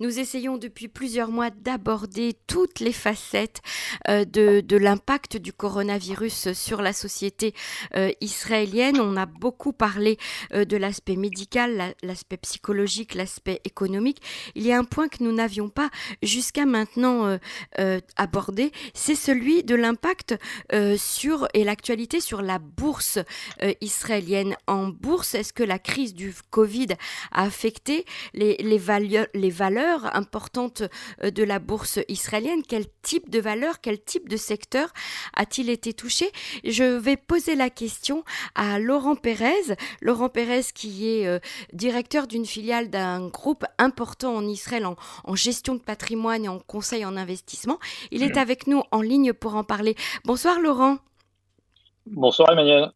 Nous essayons depuis plusieurs mois d'aborder toutes les facettes euh, de, l'impact du coronavirus sur la société euh, israélienne. On a beaucoup parlé euh, de l'aspect médical, l'aspect psychologique, l'aspect économique. Il y a un point que nous n'avions pas jusqu'à maintenant abordé, c'est celui de l'impact sur et l'actualité sur la bourse israélienne. En bourse, est-ce que la crise du Covid a affecté les valeurs importantes euh, de la bourse israélienne Quel type de valeur, quel type de secteur a-t-il été touché? Je vais poser la question à Laurent Pérez. Laurent Pérez qui est euh, directeur d'une filiale d'un groupe important en Israël en, en, gestion de patrimoine et en conseil en investissement. Il est avec nous en ligne pour en parler. Bonsoir Laurent. Bonsoir Emmanuel.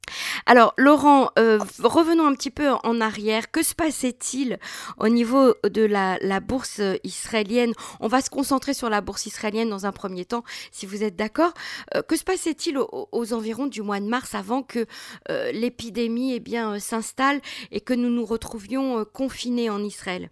Alors Laurent, euh, revenons un petit peu en arrière. Que se passait-il au niveau de la, bourse israélienne? On va se concentrer sur la bourse israélienne dans un premier temps, si vous êtes d'accord. Euh, que se passait-il aux, environs du mois de mars avant que euh, l'épidémie eh bien s'installe et que nous nous retrouvions confinés en Israël?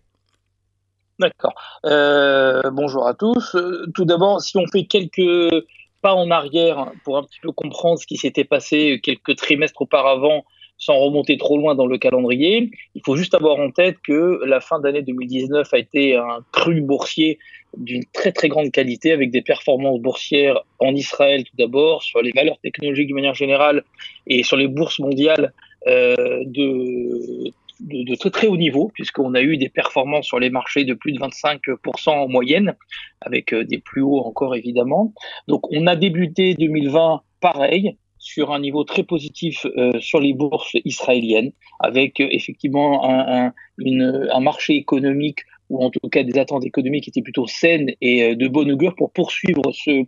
D'accord. bonjour à tous. Tout d'abord, si on fait quelques en arrière pour un petit peu comprendre ce qui s'était passé quelques trimestres auparavant sans remonter trop loin dans le calendrier. Il faut juste avoir en tête que la fin d'année 2019 a été un cru boursier d'une très très grande qualité avec des performances boursières en Israël tout d'abord, sur les valeurs technologiques de manière générale et sur les bourses mondiales euh, de de, très très haut niveau, puisqu'on a eu des performances sur les marchés de plus de 25% en moyenne, avec euh, des plus hauts encore évidemment. Donc on a débuté 2020 pareil, sur un niveau très positif euh, sur les bourses israéliennes, avec euh, effectivement un, un, marché économique ou en tout cas des attentes économiques qui étaient plutôt saines et euh, de bonne augure pour poursuivre ce,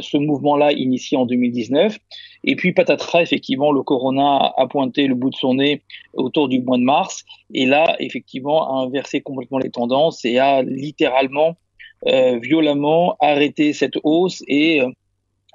ce mouvement-là initié en 2019. Et puis patatras, effectivement, le corona a pointé le bout de son nez autour du mois de mars et là, effectivement, a inversé complètement les tendances et a littéralement, euh, violemment arrêté cette hausse et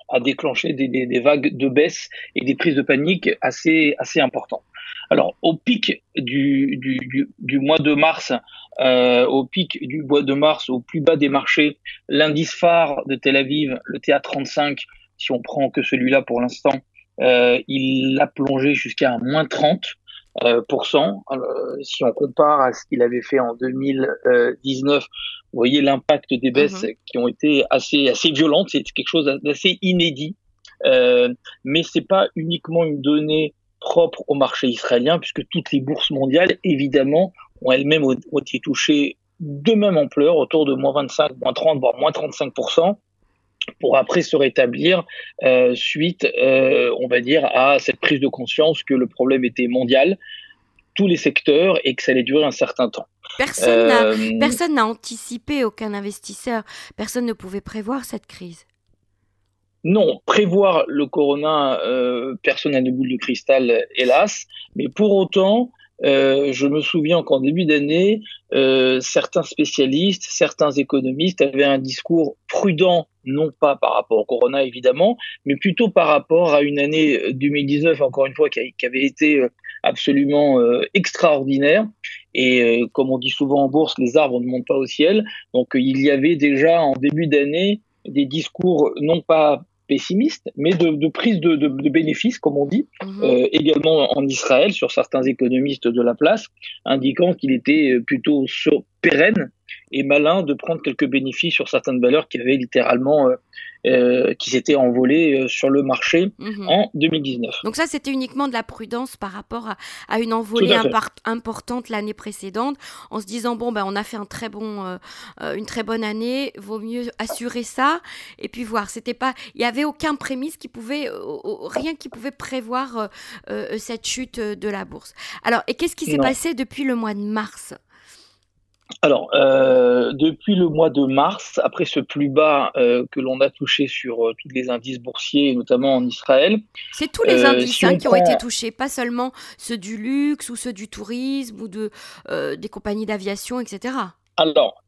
a déclenché des, des, des, vagues de baisse et des prises de panique assez, assez importantes. Alors, au pic du, du, du, mois de mars, euh, au pic du mois de mars, au plus bas des marchés, l'indice phare de Tel Aviv, le TA35, si on prend que celui-là pour l'instant, euh, il a plongé jusqu'à un moins 30. Euh, si on compare à ce qu'il avait fait en 2019, vous voyez l'impact des baisses mhm. qui ont été assez assez violentes. C'est quelque chose d'assez inédit. Euh, mais c'est pas uniquement une donnée propre au marché israélien, puisque toutes les bourses mondiales, évidemment, ont elles-mêmes été touchées de même ampleur, autour de moins 25, moins 30, voire moins 35%, pour après se rétablir euh, suite, euh, on va dire, à cette prise de conscience que le problème était mondial, tous les secteurs, et que ça allait durer un certain temps. Personne euh, n'a anticipé, aucun investisseur, personne ne pouvait prévoir cette crise. Non, prévoir le corona, euh, personne n'a de boule de cristal, hélas. Mais pour autant, euh, je me souviens qu'en début d'année, euh, certains spécialistes, certains économistes avaient un discours prudent, non pas par rapport au corona évidemment, mais plutôt par rapport à une année 2019, encore une fois, qui, avait été absolument extraordinaire. Et comme on dit souvent en bourse, les arbres ne montent pas au ciel. Donc il y avait déjà en début d'année des discours non pas pessimistes, mais de, prise de, bénéfices, comme on dit, mhm. euh, également en Israël, sur certains économistes de la place, indiquant qu'il était euh, plutôt pérenne et malin de prendre quelques bénéfices sur certaines valeurs qui avaient littéralement euh, euh, qui s'étaient envolées euh, sur le marché mhm. en 2019. Donc ça, c'était uniquement de la prudence par rapport à, une envolée importante l'année précédente, en se disant bon ben on a fait un très bon, une très bonne année, vaut mieux assurer ça et puis voir. C'était pas, il y avait aucun prémisse qui pouvait, rien qui pouvait prévoir cette chute de la bourse. Alors et qu'est-ce qui s'est passé depuis le mois de mars? Alors, euh, depuis le mois de mars, après ce plus bas euh, que l'on a touché sur euh, tous les indices boursiers, notamment en Israël. C'est tous les indices hein, qui ont été touchés, pas seulement ceux du luxe ou ceux du tourisme ou de, des compagnies d'aviation, etc. Alors,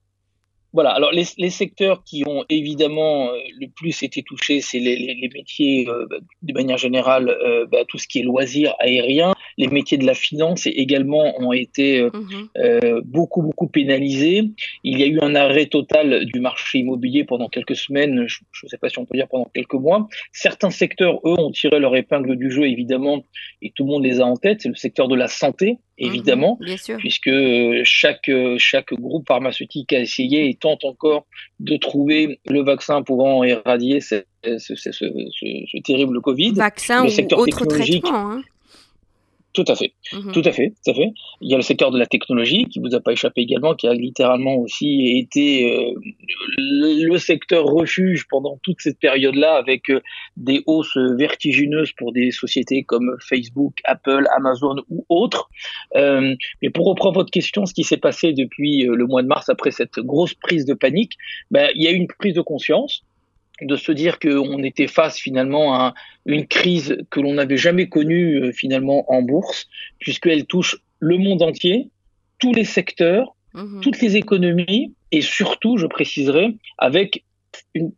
voilà, alors les, les, secteurs qui ont évidemment euh, le plus été touchés, c'est les, les, les, métiers euh, bah, de manière générale, euh, bah, tout ce qui est loisirs aériens, les métiers de la finance également ont été mmh beaucoup beaucoup pénalisés. Il y a eu un arrêt total du marché immobilier pendant quelques semaines, je ne sais pas si on peut dire pendant quelques mois. Certains secteurs, eux, ont tiré leur épingle du jeu évidemment, et tout le monde les a en tête. C'est le secteur de la santé, mmh évidemment, bien sûr. puisque chaque chaque groupe pharmaceutique a essayé et tente encore de trouver le vaccin pouvant éradier ce, ce, ce, ce terrible Covid. Vaccin ou autre traitement. Hein. Tout à fait, mmh tout à fait, tout à fait. Il y a le secteur de la technologie qui vous a pas échappé également, qui a littéralement aussi été euh, le, secteur refuge pendant toute cette période-là, avec euh, des hausses vertigineuses pour des sociétés comme Facebook, Apple, Amazon ou autres. Euh, mais pour reprendre votre question, ce qui s'est passé depuis le mois de mars après cette grosse prise de panique, ben, il y a eu une prise de conscience de se dire qu'on était face finalement à une crise que l'on n'avait jamais connue euh, finalement en bourse, puisqu'elle touche le monde entier, tous les secteurs, mhm. toutes les économies, et surtout, je préciserai, avec une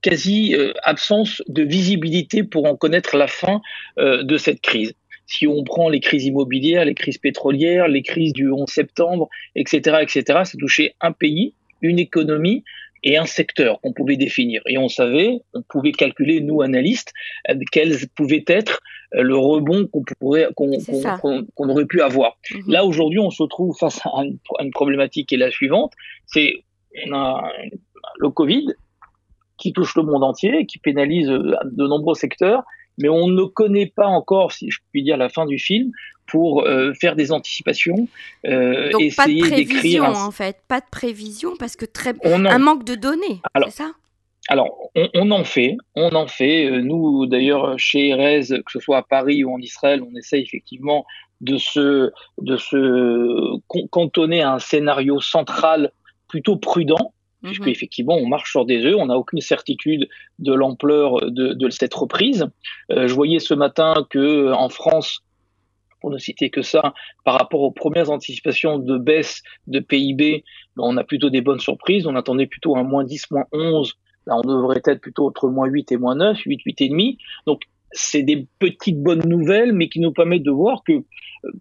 quasi euh, absence de visibilité pour en connaître la fin euh, de cette crise. Si on prend les crises immobilières, les crises pétrolières, les crises du 11 septembre, etc., etc., ça touchait un pays, une économie, et un secteur qu'on pouvait définir. Et on savait, on pouvait calculer, nous analystes, euh, quels pouvaient être euh, le rebond qu'on pourrait, qu'on, aurait pu avoir. Mhm. Là aujourd'hui, on se trouve face à une, problématique qui est la suivante, c'est on a le Covid qui touche le monde entier, qui pénalise euh, de nombreux secteurs, mais on ne connaît pas encore, si je puis dire, la fin du film pour euh, faire des anticipations, euh, Donc, essayer d'écrire. en fait, pas de prévision parce que très un manque de données, c'est ça? alors, on, en fait, on en fait. Euh, nous, d'ailleurs, chez Erez, que ce soit à Paris ou en Israël, on essaie effectivement de se, de se cantonner à un scénario central plutôt prudent, puisque mhm. effectivement on marche sur des œufs, on n'a aucune certitude de l'ampleur de, de, cette reprise. Euh, je voyais ce matin que en France, pour ne citer que ça, par rapport aux premières anticipations de baisse de PIB, ben, on a plutôt des bonnes surprises. On attendait plutôt un moins 10, moins 11. Là, on devrait être plutôt entre moins 8 et moins 9, 8, 8 et demi. Donc, c'est des petites bonnes nouvelles, mais qui nous permettent de voir que euh,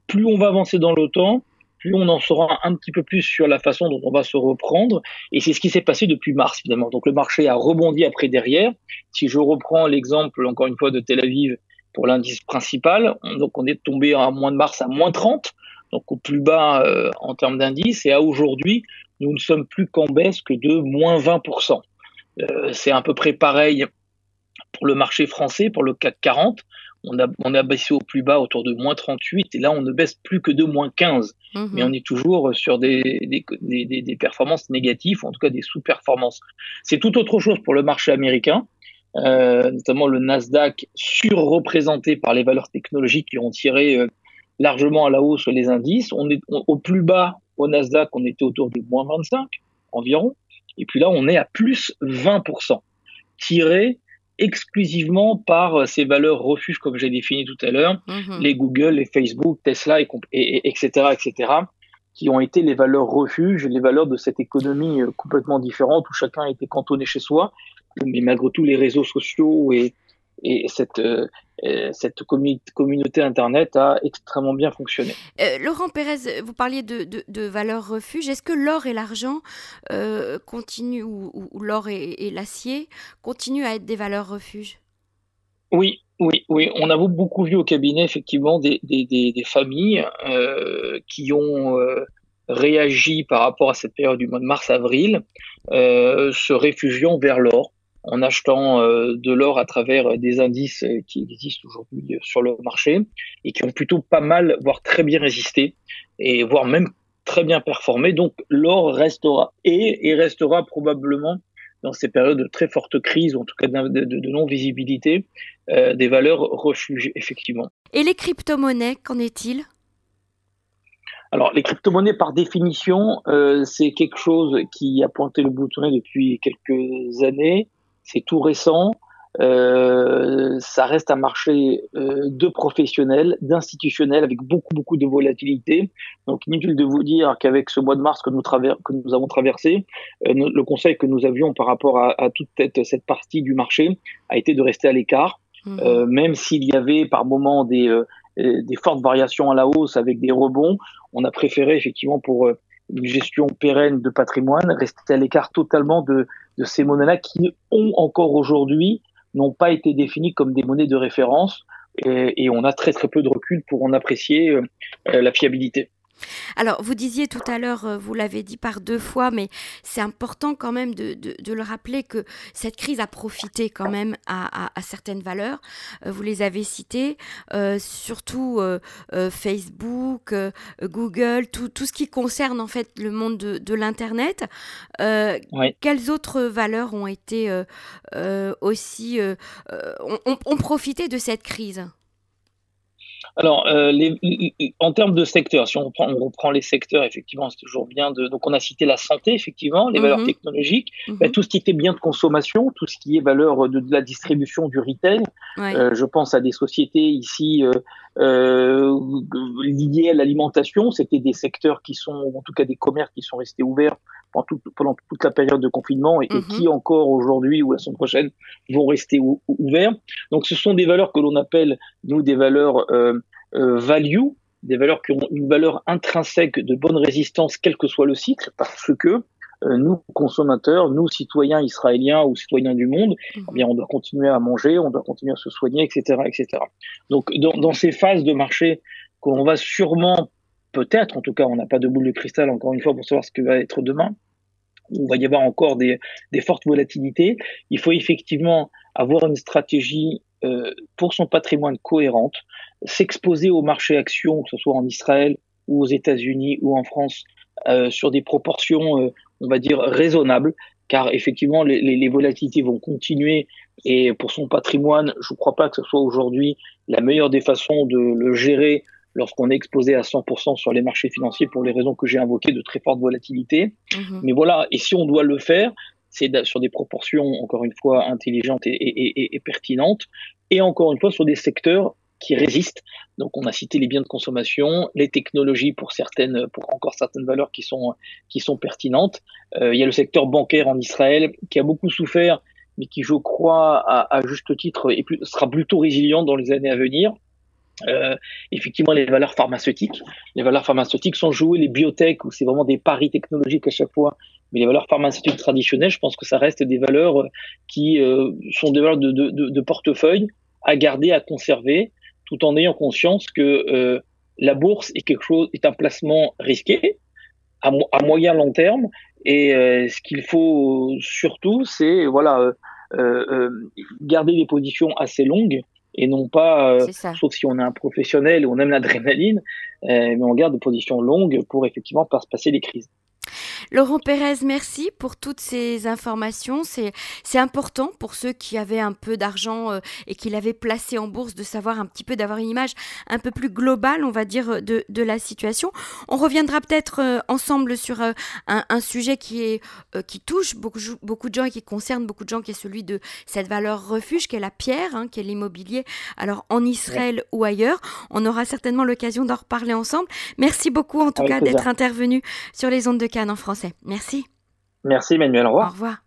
plus on va avancer dans le temps, plus on en saura un petit peu plus sur la façon dont on va se reprendre. Et c'est ce qui s'est passé depuis mars, finalement. Donc le marché a rebondi après derrière. Si je reprends l'exemple, encore une fois, de Tel Aviv pour l'indice principal, donc on est tombé à moins de mars à moins 30, donc au plus bas euh, en termes d'indice. Et à aujourd'hui, nous ne sommes plus qu'en baisse que de moins 20%. Euh, c'est à peu près pareil pour le marché français, pour le CAC 40 on a, on a baissé au plus bas autour de moins 38 et là on ne baisse plus que de moins 15. Mhm. Mais on est toujours sur des, des, des, des, performances négatives, en tout cas des sous-performances. C'est tout autre chose pour le marché américain, notamment le Nasdaq surreprésenté par les valeurs technologiques qui ont tiré euh, largement à la hausse les indices. On est au plus bas au Nasdaq, on était autour de moins 25 environ. Et puis là, on est à plus 20%, tiré exclusivement par euh, ces valeurs refuges, comme j'ai défini tout à l'heure, mhm. les Google, les Facebook, Tesla, et, etc., etc., qui ont été les valeurs refuges, les valeurs de cette économie euh, complètement différente où chacun était cantonné chez soi, mais malgré tout les réseaux sociaux et, et cette, euh, cette communauté Internet a extrêmement bien fonctionné. Euh, Laurent Pérez, vous parliez de, de, valeurs refuge. Est-ce que l'or et l'argent euh, continuent, ou, l'or et, l'acier continuent à être des valeurs refuges? Oui, oui, oui. On a beaucoup vu au cabinet, effectivement, des, des, des, familles qui ont réagi par rapport à cette période du mois de mars-avril, se réfugiant vers l'or en achetant euh, de l'or à travers des indices euh, qui existent aujourd'hui euh, sur le marché et qui ont plutôt pas mal, voire très bien résisté et voire même très bien performé. Donc l'or restera et, et restera probablement dans ces périodes de très forte crise, ou en tout cas de, non-visibilité, des valeurs refuges, effectivement. Et les crypto-monnaies, qu'en est-il? Alors, les crypto-monnaies, par définition, c'est quelque chose qui a pointé le bout de nez depuis quelques années c'est tout récent. euh, ça reste un marché euh, de professionnels, d'institutionnels, avec beaucoup, beaucoup de volatilité. Donc, inutile de vous dire qu'avec ce mois de mars que nous, que nous avons traversé, euh, le conseil que nous avions par rapport à, à toute cette, cette, partie du marché a été de rester à l'écart, mmh. même s'il y avait par moment des, des fortes variations à la hausse avec des rebonds. On a préféré effectivement pour une gestion pérenne de patrimoine rester à l'écart totalement de, ces monnaies-là qui ont encore aujourd'hui n'ont pas été définies comme des monnaies de référence et, et, on a très très peu de recul pour en apprécier euh, la fiabilité. Alors, vous disiez tout à l'heure, euh, vous l'avez dit par deux fois, mais c'est important quand même de, le rappeler que cette crise a profité quand même à, certaines valeurs. Euh, vous les avez citées, euh, surtout Facebook, Google, tout, ce qui concerne en fait le monde de, l'Internet. Quelles autres valeurs ont été aussi, ont profité de cette crise? Alors, euh, les, en termes de secteurs, si on reprend, on reprend les secteurs, effectivement, c'est toujours bien de. Donc, on a cité la santé, effectivement, les valeurs mhm. technologiques, bah, tout ce qui était bien de consommation, tout ce qui est valeur de, de la distribution du retail. Euh, je pense à des sociétés ici euh, euh, liées à l'alimentation. C'était des secteurs qui sont, en tout cas des commerces qui sont restés ouverts pendant, pendant toute la période de confinement et, mhm. qui encore aujourd'hui ou la semaine prochaine vont rester ouverts. Donc, ce sont des valeurs que l'on appelle, nous, des valeurs euh, euh, value, des valeurs qui ont une valeur intrinsèque de bonne résistance, quel que soit le cycle, parce que euh, nous, consommateurs, nous, citoyens israéliens ou citoyens du monde, mhm. eh bien, on doit continuer à manger, on doit continuer à se soigner, etc., etc. Donc, dans, dans ces phases de marché qu'on va sûrement peut-être, en tout cas, on n'a pas de boule de cristal, encore une fois, pour savoir ce que va être demain. Il va y avoir encore des, des fortes volatilités. Il faut effectivement avoir une stratégie euh, pour son patrimoine cohérente, s'exposer au marché action, que ce soit en Israël ou aux États-Unis ou en France, euh, sur des proportions, euh, on va dire, raisonnables, car effectivement, les, les, volatilités vont continuer et pour son patrimoine, je ne crois pas que ce soit aujourd'hui la meilleure des façons de le gérer lorsqu'on est exposé à 100% sur les marchés financiers pour les raisons que j'ai invoquées de très forte volatilité. Mhm. Mais voilà, et si on doit le faire, c'est sur des proportions, encore une fois, intelligentes et, et, et, pertinentes, et encore une fois sur des secteurs qui résistent. Donc, on a cité les biens de consommation, les technologies pour certaines, pour encore certaines valeurs qui sont qui sont pertinentes. Euh, il y a le secteur bancaire en Israël qui a beaucoup souffert, mais qui, je crois, à, à juste titre, plus, sera plutôt résilient dans les années à venir. Euh, effectivement, les valeurs pharmaceutiques. Les valeurs pharmaceutiques sont jouées, les biotech, où c'est vraiment des paris technologiques à chaque fois. Mais les valeurs pharmaceutiques traditionnelles, je pense que ça reste des valeurs qui euh, sont des valeurs de, de, de, de, portefeuille à garder, à conserver, tout en ayant conscience que euh, la bourse est quelque chose, est un placement risqué à, à moyen long terme. Et euh, ce qu'il faut surtout, c'est voilà garder des positions assez longues et non pas, euh, sauf si on est un professionnel on aime l'adrénaline, euh, mais on garde des positions longues pour effectivement pas se passer les crises. Laurent Pérez, merci pour toutes ces informations. C'est, important pour ceux qui avaient un peu d'argent euh, et qui l'avaient placé en bourse de savoir un petit peu, d'avoir une image un peu plus globale, on va dire, de, de la situation. On reviendra peut-être euh, ensemble sur euh, un, un, sujet qui, est, qui touche beaucoup, beaucoup de gens et qui concerne beaucoup de gens, qui est celui de cette valeur refuge, qui est la pierre, hein, qui est l'immobilier, alors en Israël ou ailleurs. On aura certainement l'occasion d'en reparler ensemble. Merci beaucoup en tout cas d'être intervenu sur les ondes de Cannes en français. Merci. Merci Emmanuel. Au revoir. Au revoir.